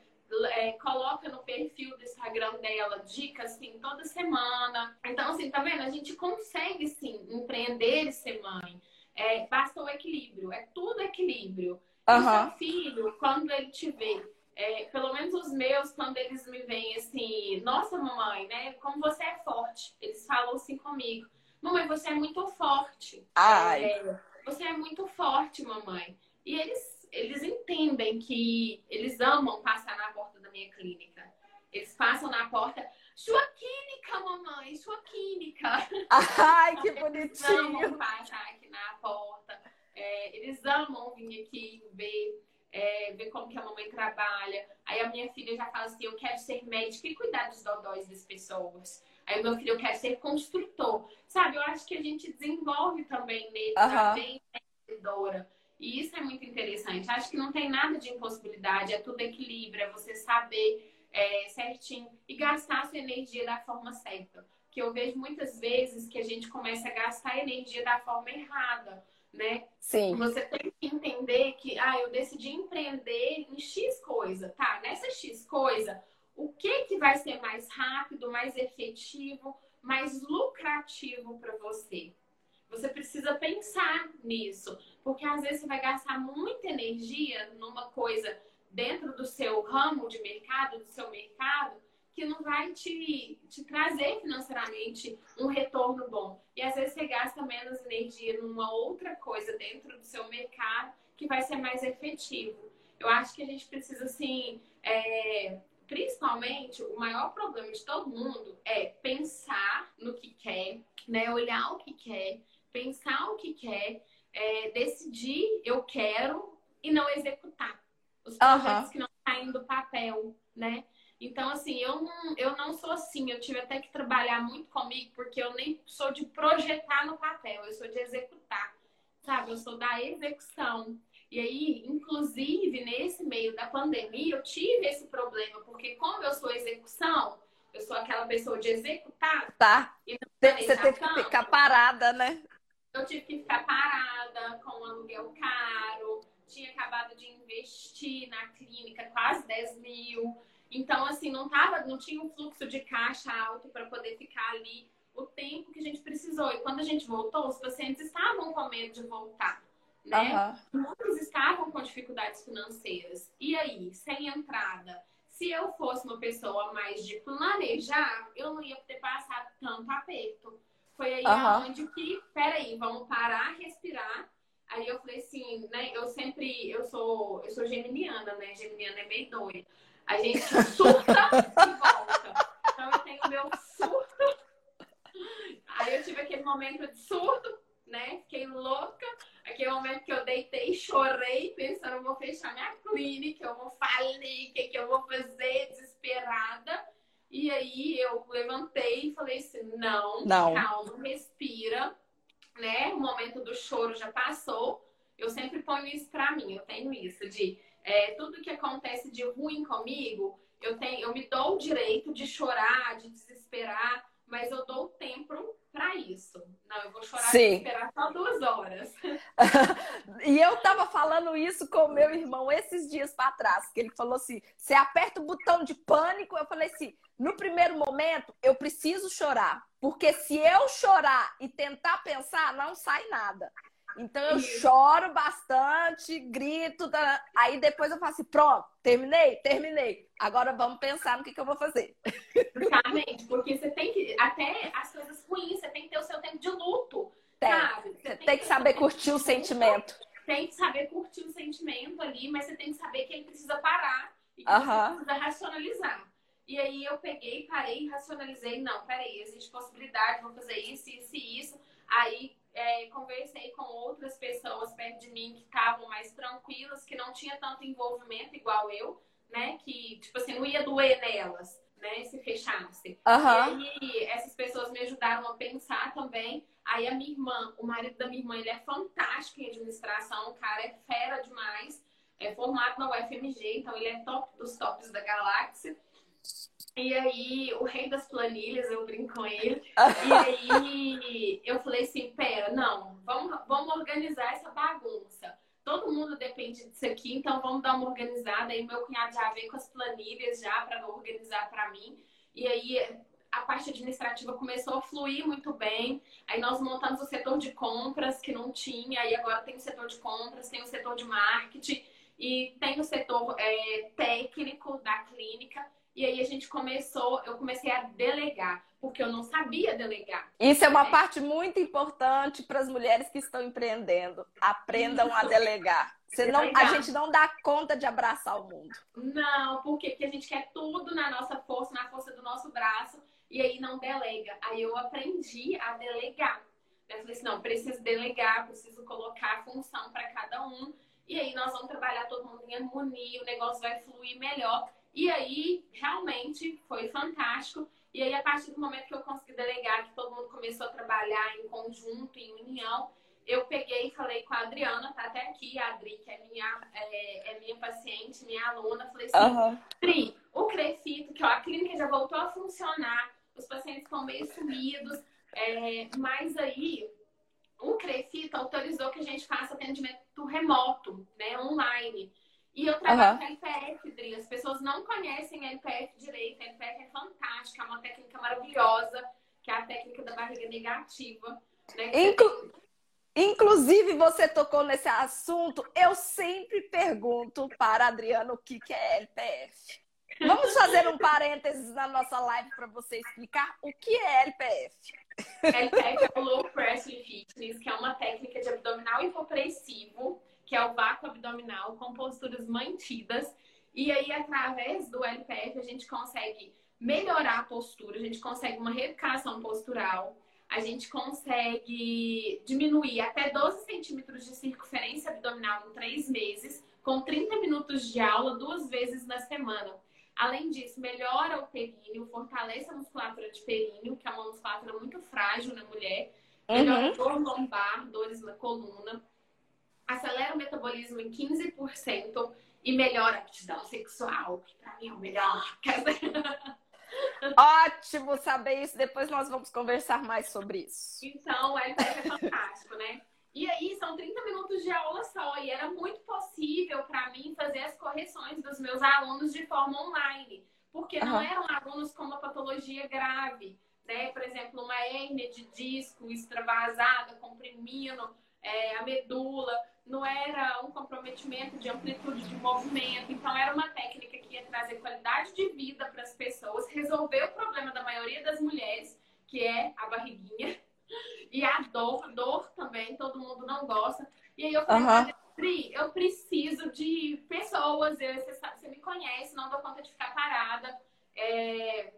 C: é, coloca no perfil do Instagram dela dicas assim toda semana. Então, assim, tá vendo? A gente consegue sim empreender e ser mãe. É, basta o equilíbrio, é tudo equilíbrio. Uhum. O seu filho, quando ele te vê, é, pelo menos os meus, quando eles me veem assim, nossa mamãe, né? Como você é forte. Eles falam assim comigo. Mamãe, você é muito forte.
B: Ai.
C: É, você é muito forte, mamãe. E eles eles entendem que eles amam passar na porta da minha clínica. Eles passam na porta, sua clínica, mamãe, sua clínica.
B: Ai, que bonitinho.
C: Eles amam passar na porta. É, eles amam vir aqui ver, é, ver como que a mamãe trabalha. Aí a minha filha já fala assim, eu quero ser médica e cuidar dos dodóis das pessoas. Aí o meu filho, eu quero ser construtor. Sabe, eu acho que a gente desenvolve também nele, uhum. também, empreendedora. E isso é muito interessante. Acho que não tem nada de impossibilidade, é tudo equilíbrio, é você saber é, certinho e gastar a sua energia da forma certa. Que eu vejo muitas vezes que a gente começa a gastar energia da forma errada, né?
B: Sim.
C: Você tem que entender que, ah, eu decidi empreender em X coisa, tá? Nessa X coisa, o que que vai ser mais rápido, mais efetivo, mais lucrativo para você? Você precisa pensar nisso, porque às vezes você vai gastar muita energia numa coisa dentro do seu ramo de mercado, do seu mercado, que não vai te, te trazer financeiramente um retorno bom. E às vezes você gasta menos energia numa outra coisa dentro do seu mercado que vai ser mais efetivo. Eu acho que a gente precisa, assim, é, principalmente, o maior problema de todo mundo é pensar no que quer, né? Olhar o que quer pensar o que quer, é, decidir eu quero e não executar. Os projetos uhum. que não saem do papel, né? Então, assim, eu não, eu não sou assim. Eu tive até que trabalhar muito comigo, porque eu nem sou de projetar no papel, eu sou de executar, sabe? Eu sou da execução. E aí, inclusive, nesse meio da pandemia, eu tive esse problema, porque como eu sou execução, eu sou aquela pessoa de executar.
B: Tá. Você teve que ficar parada, né?
C: Eu tive que ficar parada com um aluguel caro, tinha acabado de investir na clínica quase 10 mil. Então, assim, não, tava, não tinha um fluxo de caixa alto para poder ficar ali o tempo que a gente precisou. E quando a gente voltou, os pacientes estavam com medo de voltar. Né? Uhum. Muitos estavam com dificuldades financeiras. E aí, sem entrada? Se eu fosse uma pessoa mais de planejar, eu não ia ter passado tanto aperto. Foi aí uhum. onde que, peraí, vamos parar, respirar. Aí eu falei assim, né? Eu sempre, eu sou, eu sou geminiana, né? Geminiana é meio doida. A gente surta e volta. Então eu tenho meu surto. Aí eu tive aquele momento de surto, né? Fiquei louca. Aquele momento que eu deitei, chorei, pensando, eu vou fechar minha clínica, eu vou falir, o que, que eu vou fazer, desesperada. E aí eu levantei e falei assim: não, não. calma, respira, né? O momento do choro já passou. Eu sempre ponho isso pra mim, eu tenho isso de é, tudo que acontece de ruim comigo, eu tenho, eu me dou o direito de chorar, de desesperar, mas eu dou tempo para isso. Não, eu vou chorar e esperar só duas horas.
B: e eu tava falando isso com o meu irmão esses dias para trás, que ele falou assim: você aperta o botão de pânico. Eu falei assim: no primeiro momento, eu preciso chorar. Porque se eu chorar e tentar pensar, não sai nada. Então eu
C: Isso.
B: choro bastante, grito, tá? aí depois eu falo assim, pronto, terminei, terminei. Agora vamos pensar no que, que eu vou fazer.
C: Exatamente, porque você tem que, até as coisas ruins, você tem que ter o seu tempo de luto,
B: Tem.
C: sabe?
B: Você tem que saber curtir o sentimento.
C: luto, Tem que saber curtir o sentimento ali, mas você tem que saber que ele precisa parar e que
B: Aham.
C: você precisa racionalizar. E aí eu peguei, parei racionalizei, não, peraí, existe possibilidade, vou fazer isso, isso e isso. Aí é, conversei com outras pessoas perto de mim que estavam mais tranquilas, que não tinha tanto envolvimento igual eu, né? Que, tipo assim, não ia doer nelas, né? Se fechasse.
B: Aham.
C: E aí, essas pessoas me ajudaram a pensar também. Aí a minha irmã, o marido da minha irmã, ele é fantástico em administração, o cara é fera demais. É formado na UFMG, então ele é top dos tops da galáxia. E aí, o rei das planilhas, eu brinco com ele. E aí, eu falei assim, pera, não, vamos, vamos organizar essa bagunça. Todo mundo depende disso aqui, então vamos dar uma organizada. Aí meu cunhado já veio com as planilhas já para organizar para mim. E aí a parte administrativa começou a fluir muito bem. Aí nós montamos o setor de compras que não tinha, aí agora tem o setor de compras, tem o setor de marketing e tem o setor é, técnico da clínica. E aí a gente começou, eu comecei a delegar, porque eu não sabia delegar.
B: Isso é uma parte muito importante para as mulheres que estão empreendendo. Aprendam a delegar. Você não, a gente não dá conta de abraçar o mundo.
C: Não, por quê? Porque a gente quer tudo na nossa força, na força do nosso braço, e aí não delega. Aí eu aprendi a delegar. Eu falei assim, não, preciso delegar, preciso colocar a função para cada um. E aí nós vamos trabalhar todo mundo em harmonia, o negócio vai fluir melhor. E aí, realmente, foi fantástico. E aí, a partir do momento que eu consegui delegar, que todo mundo começou a trabalhar em conjunto, em união, eu peguei e falei com a Adriana, tá até aqui, a Adri, que é minha, é, é minha paciente, minha aluna. Falei assim,
B: Aham.
C: Pri, o Crefito, que ó, a clínica já voltou a funcionar, os pacientes estão meio sumidos, é, mas aí o Crefito autorizou que a gente faça atendimento remoto, né, online. E eu trabalho
B: Aham.
C: com LPF, Dri. As pessoas não conhecem a LPF direito. A LPF é fantástica, é uma técnica maravilhosa, que é a técnica da barriga negativa. Né?
B: Inclu- Inclusive, você tocou nesse assunto. Eu sempre pergunto para a Adriana o que, que é LPF. Vamos fazer um parênteses na nossa live para você explicar o que é LPF.
C: LPF é o Low Pressure Fitness, que é uma técnica de abdominal hipopressivo, que é o vácuo abdominal com posturas mantidas. E aí, através do LPF, a gente consegue melhorar a postura, a gente consegue uma reeducação postural, a gente consegue diminuir até 12 centímetros de circunferência abdominal em três meses, com 30 minutos de aula duas vezes na semana. Além disso, melhora o períneo, fortalece a musculatura de períneo, que é uma musculatura muito frágil na mulher, melhora
B: Uhum.
C: dor lombar, dores na coluna, acelera o metabolismo em 15% e melhora a aptidão sexual, que pra mim é o melhor.
B: Ótimo saber isso. Depois nós vamos conversar mais sobre isso.
C: Então, LPF é fantástico, né? E aí, são 30 minutos de aula só, e era muito possível para mim fazer as correções dos meus alunos de forma online, porque não eram alunos com uma patologia grave, né? Por exemplo, uma hérnia de disco extravasada, comprimindo é, a medula, não era um comprometimento de amplitude de movimento, então era uma técnica que ia trazer qualidade de vida para as pessoas, resolver o problema da maioria das mulheres, que é a barriguinha. E a dor, dor também, todo mundo não gosta. E aí eu falei. "Olha, Pri, eu preciso de pessoas, eu- você, sabe, você me conhece, não dou conta de ficar parada. É,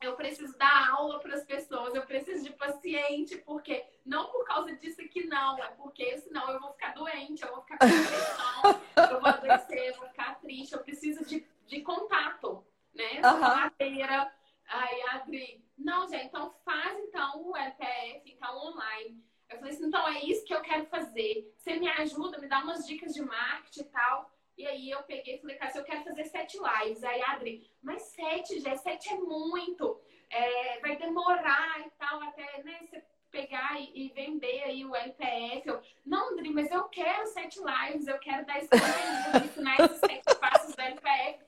C: eu preciso dar aula para as pessoas, eu preciso de paciente, porque não por causa disso aqui não, é porque senão eu vou ficar doente, eu vou ficar com depressão, eu vou adoecer, eu vou ficar triste, eu preciso de, de contato, né?
B: Aham.
C: madeira, aí a Adri, não, gente, então faz então o LPF, então online. Eu falei assim, então é isso que eu quero fazer. Você me ajuda, me dá umas dicas de marketing e tal. E aí eu peguei e falei, cara, eu quero fazer sete lives. Aí Adri, mas sete, já sete é muito. É, vai demorar e tal, até né, você pegar e, e vender aí o LPF. Eu, não, Adri, mas eu quero sete lives, eu quero dar escolha, ensinar esses sete passos do LPF.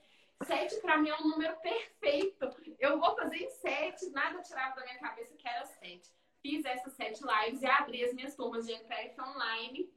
C: Sete pra mim é um número perfeito. Eu vou fazer em sete, nada tirava da minha cabeça que era sete. fiz essas sete lives e abri as minhas turmas de MPF online.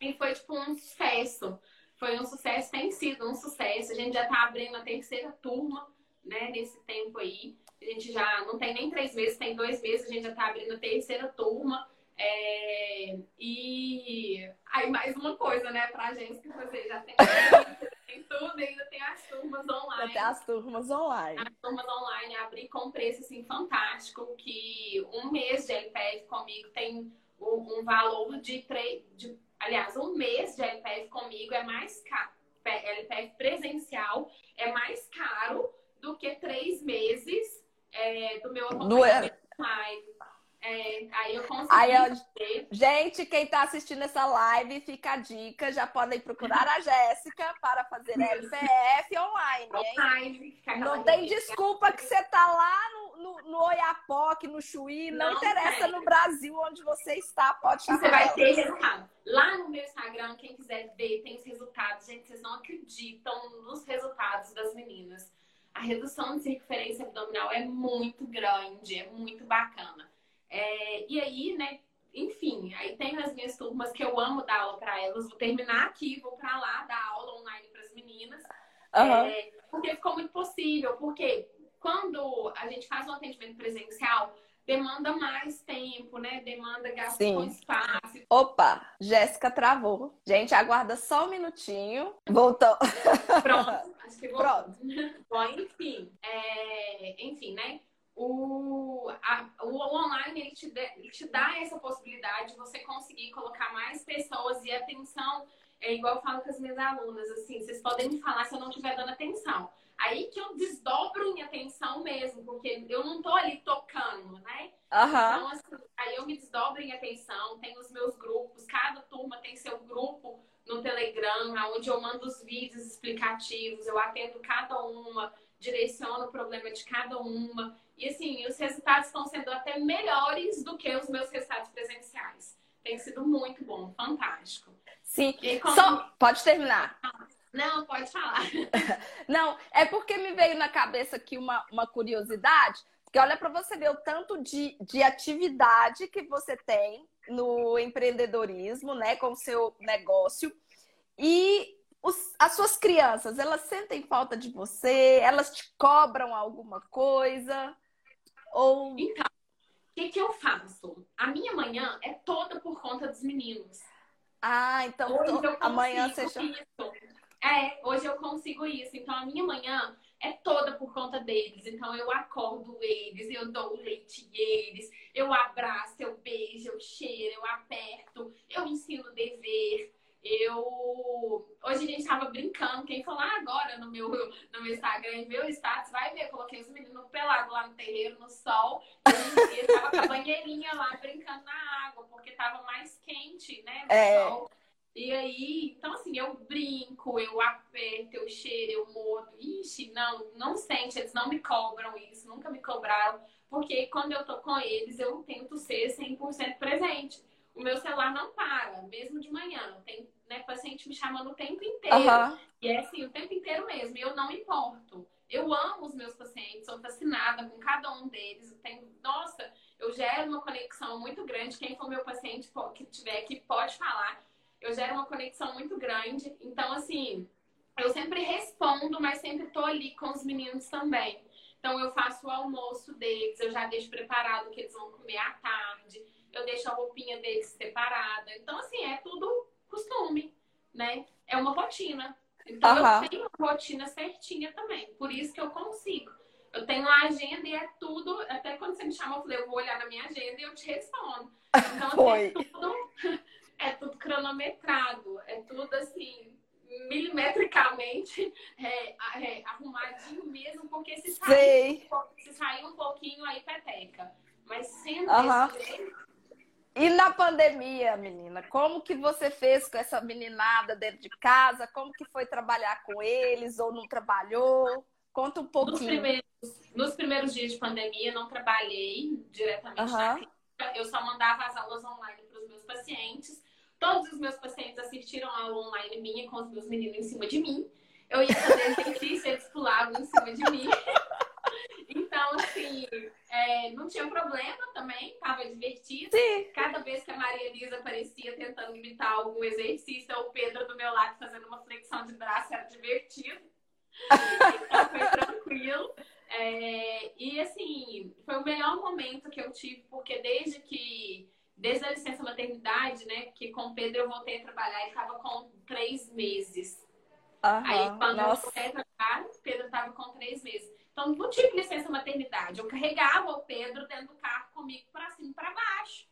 C: E foi, tipo, um sucesso. Foi um sucesso, tem sido um sucesso. A gente já tá abrindo a terceira turma, né, nesse tempo aí. A gente já não tem nem três meses, tem dois meses, a gente já tá abrindo a terceira turma. É... E aí mais uma coisa, né, pra gente que você já tem, tem tudo, ainda tem as turmas online.
B: Até as turmas online.
C: As turmas online abri com preço assim fantástico, que um mês de LPF comigo tem um, um valor de, três, de aliás, um mês de LPF comigo é mais caro. LPF presencial é mais caro do que três meses é, do meu acompanhamento online. É, aí eu consegui. Aí, eu...
B: Gente, quem está assistindo essa live, fica a dica. Já podem procurar a Jéssica para fazer LPF online? Online, não tem desculpa que você tá lá no, no, no Oiapoque, no Chuí, não, não interessa no Brasil onde você está, pode
C: Você vai ter resultado. Lá no meu Instagram, quem quiser ver, tem os resultados. Gente, vocês não acreditam nos resultados das meninas. A redução de circunferência abdominal é muito grande, é muito bacana. É, e aí, né, enfim, aí tem as minhas turmas que eu amo dar aula para elas. Vou terminar aqui, vou para lá dar aula online para as meninas. Uhum. É, porque ficou muito possível. Porque quando a gente faz um atendimento presencial, demanda mais tempo, né? Demanda gasto Sim. com espaço.
B: Opa, Jéssica travou. Gente, aguarda só um minutinho. Voltou.
C: Pronto, acho que voltou. Pronto. Bom, enfim, é, enfim, né? O, a, o online ele te, ele te dá essa possibilidade de você conseguir colocar mais pessoas e atenção. É igual eu falo com as minhas alunas, assim, vocês podem me falar se eu não estiver dando atenção. Aí que eu desdobro em atenção mesmo, porque eu não tô ali tocando, né?
B: Uhum. Então,
C: assim, aí eu me desdobro em atenção, tenho os meus grupos, cada turma tem seu grupo no Telegram, onde eu mando os vídeos explicativos, eu atendo cada uma, direciono o problema de cada uma. E assim, os resultados estão sendo até melhores do que os meus resultados presenciais. Tem sido muito bom, fantástico.
B: Sim. Como... Só... Pode terminar.
C: Não, pode falar.
B: Não, é porque me veio na cabeça aqui uma, uma curiosidade. Porque olha para você ver o tanto de, de atividade que você tem no empreendedorismo, né, com o seu negócio. E os, as suas crianças, elas sentem falta de você? Elas te cobram alguma coisa? Ou...
C: Então, o que, que eu faço? A minha manhã é toda por conta dos meninos.
B: Ah, então hoje amanhã você
C: isso. É, hoje eu consigo isso. Então a minha manhã é toda por conta deles. Então eu acordo eles, eu dou leite eles, eu abraço, eu beijo, eu cheiro, eu aperto, eu ensino dever. Eu. Hoje a gente tava brincando. Quem for lá agora no meu, no meu Instagram e meu status, vai ver. Eu coloquei os meninos pelados lá no terreiro, no sol. E eles tava com a banheirinha lá brincando na água, porque tava mais quente, né? No é. sol. E aí, então assim, eu brinco, eu aperto, eu cheiro, eu mordo. Ixi, não, não sente, eles não me cobram isso, nunca me cobraram. Porque quando eu tô com eles, eu tento ser 100% presente o meu celular não para, mesmo de manhã. Tem né, paciente me chamando o tempo inteiro. Uhum. E é assim, o tempo inteiro mesmo. E eu não importo. Eu amo os meus pacientes, sou fascinada com cada um deles. Eu tenho, nossa, eu gero uma conexão muito grande. Quem for meu paciente que tiver aqui pode falar. Eu gero uma conexão muito grande. Então, assim, eu sempre respondo, mas sempre tô ali com os meninos também. Então, eu faço o almoço deles, eu já deixo preparado o que eles vão comer à tarde eu deixo a roupinha deles separada. Então, assim, é tudo costume, né? É uma rotina. Então, uhum. eu tenho uma rotina certinha também. Por isso que eu consigo. Eu tenho uma agenda e é tudo. Até quando você me chama, eu falei, eu vou olhar na minha agenda e eu te respondo. Então, assim, é tudo, é tudo cronometrado. É tudo assim, milimetricamente é, é, arrumadinho mesmo, porque se sair, se sair um pouquinho, aí peteca. Mas sendo uhum. desse jeito,
B: e na pandemia, menina, como que você fez com essa meninada dentro de casa? Como que foi trabalhar com eles ou não trabalhou? Conta um pouquinho.
C: Nos primeiros, nos primeiros dias de pandemia, não trabalhei diretamente uhum. na clínica. Eu só mandava as aulas online para os meus pacientes. Todos os meus pacientes assistiram a aula online minha com os meus meninos em cima de mim. Eu ia fazer exercício, eles pulavam em cima de mim. Então, assim, é, não, tinha problema também, tava divertido.
B: Sim.
C: Cada vez que a Maria Elisa aparecia tentando imitar algum exercício, ou o Pedro do meu lado fazendo uma flexão de braço, era divertido. então foi tranquilo. É, e assim, foi o melhor momento que eu tive, porque desde que, desde a licença maternidade, né, que com o Pedro eu voltei a trabalhar, ele estava com três meses.
B: Uhum.
C: Aí quando
B: Nossa.
C: eu voltei a trabalhar, o Pedro estava com três meses. Então não tive licença maternidade. Eu carregava o Pedro dentro do carro comigo para cima e para baixo.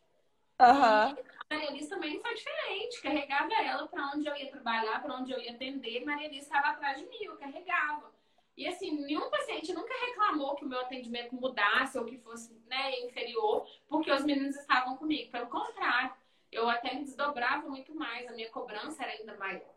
B: Aham.
C: E a Maria Alice também foi diferente. Carregava ela para onde eu ia trabalhar, para onde eu ia atender. Maria Alice estava atrás de mim, eu carregava. E assim, nenhum paciente nunca reclamou que o meu atendimento mudasse ou que fosse né, inferior, porque os meninos estavam comigo. Pelo contrário, eu até me desdobrava muito mais, a minha cobrança era ainda maior.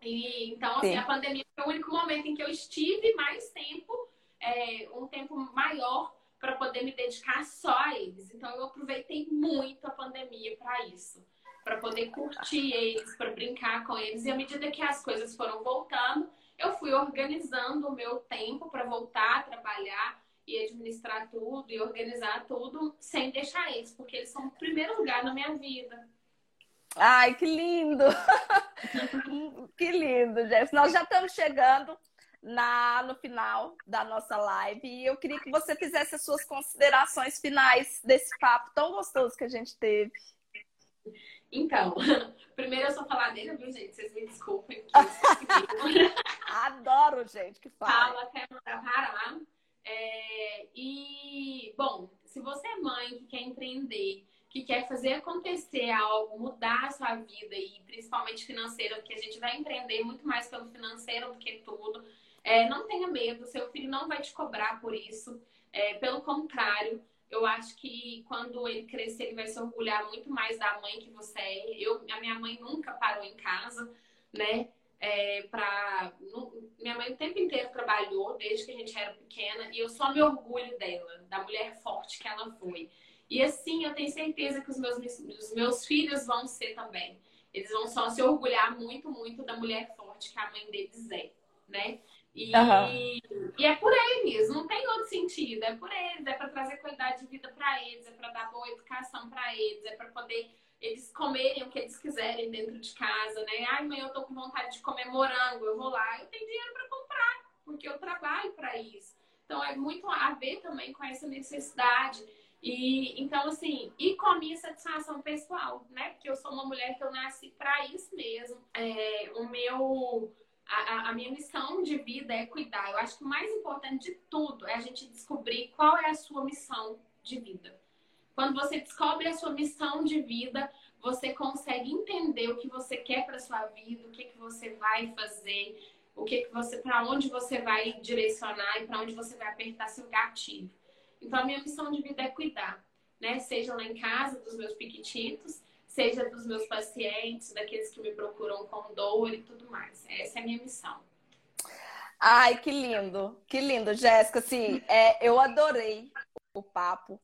C: E, então, assim,
B: Sim.
C: a pandemia foi o único momento em que eu estive mais tempo, é, um tempo maior, para poder me dedicar só a eles. Então, eu aproveitei muito a pandemia para isso. Para poder curtir eles, para brincar com eles. E à medida que as coisas foram voltando, eu fui organizando o meu tempo para voltar a trabalhar e administrar tudo e organizar tudo sem deixar eles, porque eles são o primeiro lugar na minha vida.
B: Ai, que lindo! que lindo, Jess. Nós já estamos chegando na, no final da nossa live e eu queria que você fizesse as suas considerações finais desse papo tão gostoso que a gente teve.
C: Então, primeiro eu só falar dele, viu, gente? Vocês me desculpem.
B: Adoro, gente, que fala.
C: Fala até mandar parar. É, e, bom, se você é mãe que quer empreender, que quer fazer acontecer algo, mudar a sua vida e principalmente financeira, porque a gente vai empreender muito mais pelo financeiro do que tudo. É, não tenha medo, seu filho não vai te cobrar por isso. É, pelo contrário, eu acho que quando ele crescer, ele vai se orgulhar muito mais da mãe que você é. Eu, a minha mãe nunca parou em casa, né? É, pra, nu- minha mãe o tempo inteiro trabalhou, desde que a gente era pequena, e eu só me orgulho dela, da mulher forte que ela foi. E assim, eu tenho certeza que os meus, os meus filhos vão ser também. Eles vão só se orgulhar muito, muito da mulher forte que a mãe deles é, né? E,
B: Aham.
C: e é por eles, não tem outro sentido. É por eles, é para trazer qualidade de vida para eles, é para dar boa educação para eles, é para poder eles comerem o que eles quiserem dentro de casa, né? Ai, mãe, eu tô com vontade de comer morango, eu vou lá, eu tenho dinheiro para comprar, porque eu trabalho para isso. Então é muito a ver também com essa necessidade. E então assim, e com a minha satisfação pessoal, né? Porque eu sou uma mulher que eu nasci para isso mesmo. É, o meu a, a- minha missão de vida é cuidar. Eu acho que o mais importante de tudo é a gente descobrir qual é a sua missão de vida. Quando você descobre a sua missão de vida, você consegue entender o que você quer para sua vida, o que, que você vai fazer, o que, que você, para onde você vai direcionar e para onde você vai apertar seu gatilho. Então a minha missão de vida é cuidar, né? Seja lá em casa dos meus piquititos, seja dos meus pacientes, daqueles que me procuram com dor e tudo mais. Essa é a minha missão.
B: Ai, que lindo, que lindo, Jéssica. Assim, é, eu adorei o papo.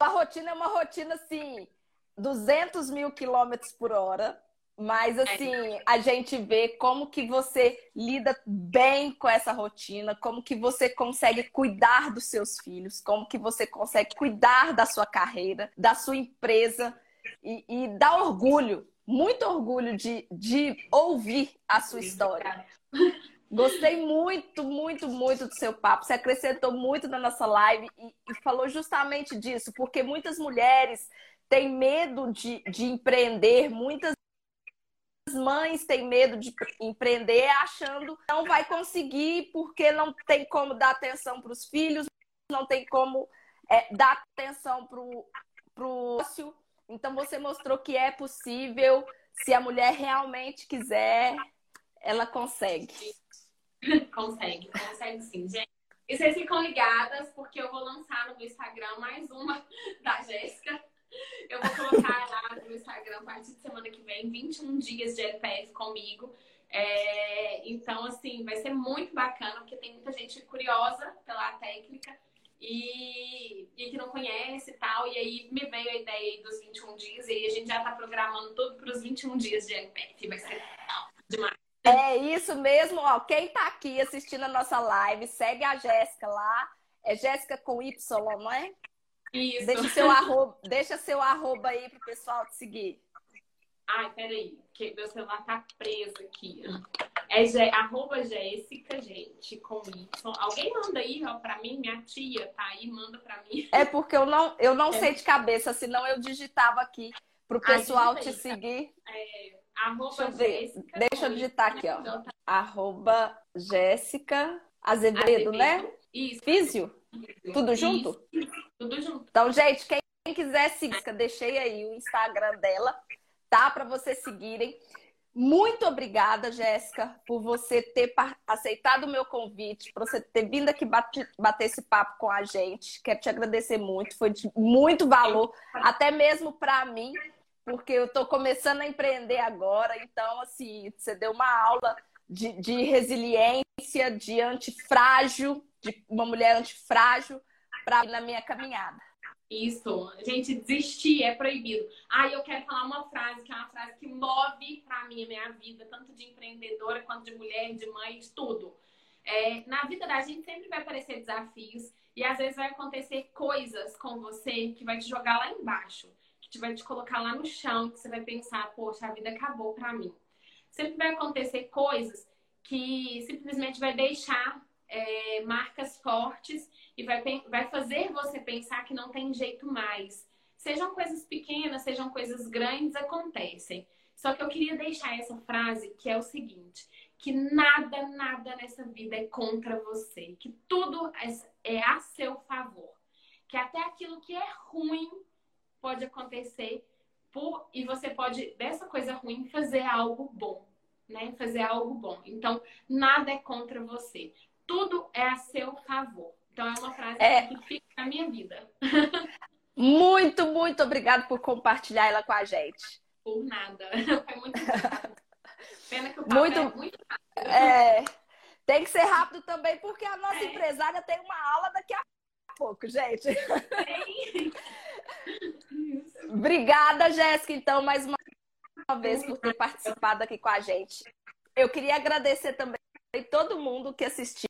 B: A rotina é uma rotina assim, 200 mil quilômetros por hora, mas assim, a gente vê como que você lida bem com essa rotina, como que você consegue cuidar dos seus filhos, como que você consegue cuidar da sua carreira, da sua empresa e, e dá orgulho, muito orgulho de, de ouvir a sua história. Gostei muito, muito, muito do seu papo. Você acrescentou muito na nossa live e, e falou justamente disso, porque muitas mulheres têm medo de, de empreender, muitas mães têm medo de empreender achando que não vai conseguir porque não tem como dar atenção para os filhos, não tem como é, dar atenção para o ócio. Então você mostrou que é possível, se a mulher realmente quiser, ela consegue.
C: Consegue, consegue sim, gente. E vocês ficam ligadas, porque eu vou lançar no meu Instagram mais uma da Jéssica. Eu vou colocar lá no Instagram a partir de semana que vem 21 dias de LPF comigo. É, então, assim, vai ser muito bacana, porque tem muita gente curiosa pela técnica e, e que não conhece e tal. E aí me veio a ideia dos 21 dias, e aí a gente já tá programando tudo para os 21 dias de LPF. Vai ser demais.
B: É isso mesmo, ó. Quem tá aqui assistindo a nossa live, segue a Jéssica lá. É Jéssica com Y, não é?
C: Isso.
B: Deixa seu arroba, deixa seu arroba aí pro pessoal te seguir.
C: Ai, peraí, que meu celular tá preso aqui. É arroba Jéssica, gente, com Y. Alguém manda aí, ó, pra mim, minha tia tá aí, manda pra mim.
B: É porque eu não, eu não
C: É.
B: sei de cabeça, senão eu digitava aqui pro
C: Ah,
B: pessoal te
C: tá?
B: seguir.
C: É, arroba
B: Deixa eu. Deixa eu digitar aqui, ó.
C: Então, tá
B: Arroba Jéssica Azevedo, né?
C: Isso.
B: Físio? Tudo junto?
C: Isso, Tudo junto.
B: Então, gente, quem quiser seguir, deixei aí o Instagram dela, tá? Para vocês seguirem. Muito obrigada, Jéssica, por você ter aceitado o meu convite, por você ter vindo aqui bate- bater esse papo com a gente. Quero te agradecer muito, foi de muito valor, até mesmo para mim, porque eu estou começando a empreender agora. Então, assim, você deu uma aula de, de resiliência, de antifrágil, de uma mulher antifrágil para na minha caminhada.
C: Isso, gente, desistir é proibido. Ah, eu quero falar uma frase que é uma frase que move pra mim a minha vida, tanto de empreendedora quanto de mulher, de mãe, de tudo. É, na vida da gente sempre vai aparecer desafios e às vezes vai acontecer coisas com você que vai te jogar lá embaixo, que te vai te colocar lá no chão, que você vai pensar, poxa, a vida acabou pra mim. Sempre vai acontecer coisas que simplesmente vai deixar é, marcas fortes e vai, vai fazer você pensar que não tem jeito mais. Sejam coisas pequenas, sejam coisas grandes, acontecem. Só que eu queria deixar essa frase que é o seguinte: que nada, nada nessa vida é contra você, que tudo é- é a seu favor, que até aquilo que é ruim pode acontecer por e você pode dessa coisa ruim fazer algo bom, né? Fazer algo bom. Então nada é contra você tudo é a seu favor. Então é uma frase
B: É.
C: que fica na minha vida.
B: Muito, muito obrigada por compartilhar ela com a gente.
C: Por nada. Foi muito rápido. Pena que o papo
B: Muito-
C: é muito rápido.
B: É, tem que ser rápido também, porque a nossa
C: É.
B: empresária tem uma aula daqui a pouco, gente. Obrigada, Jéssica, então, mais uma vez por ter participado aqui com a gente. Eu queria agradecer também a todo mundo que assistiu,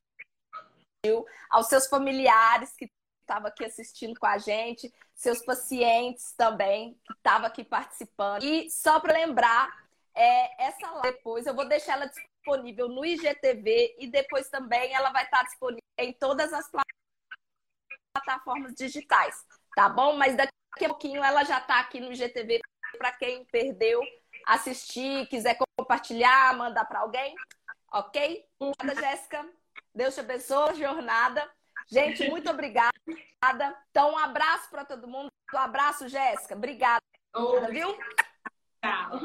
B: aos seus familiares que estavam aqui assistindo com a gente, seus pacientes também que estavam aqui participando. E só para lembrar, é, essa live depois eu vou deixar ela disponível no IGTV e depois também ela vai estar disponível em todas as plataformas digitais, tá bom? Mas daqui a pouquinho ela já está aqui no IGTV para quem perdeu assistir, quiser compartilhar, mandar para alguém, ok? Obrigada, Jéssica. Deus te abençoe a jornada. Gente, muito obrigada. Então, um abraço para todo mundo. Um abraço, Jéssica. Obrigada,
C: Ô,
B: viu?
C: tchau.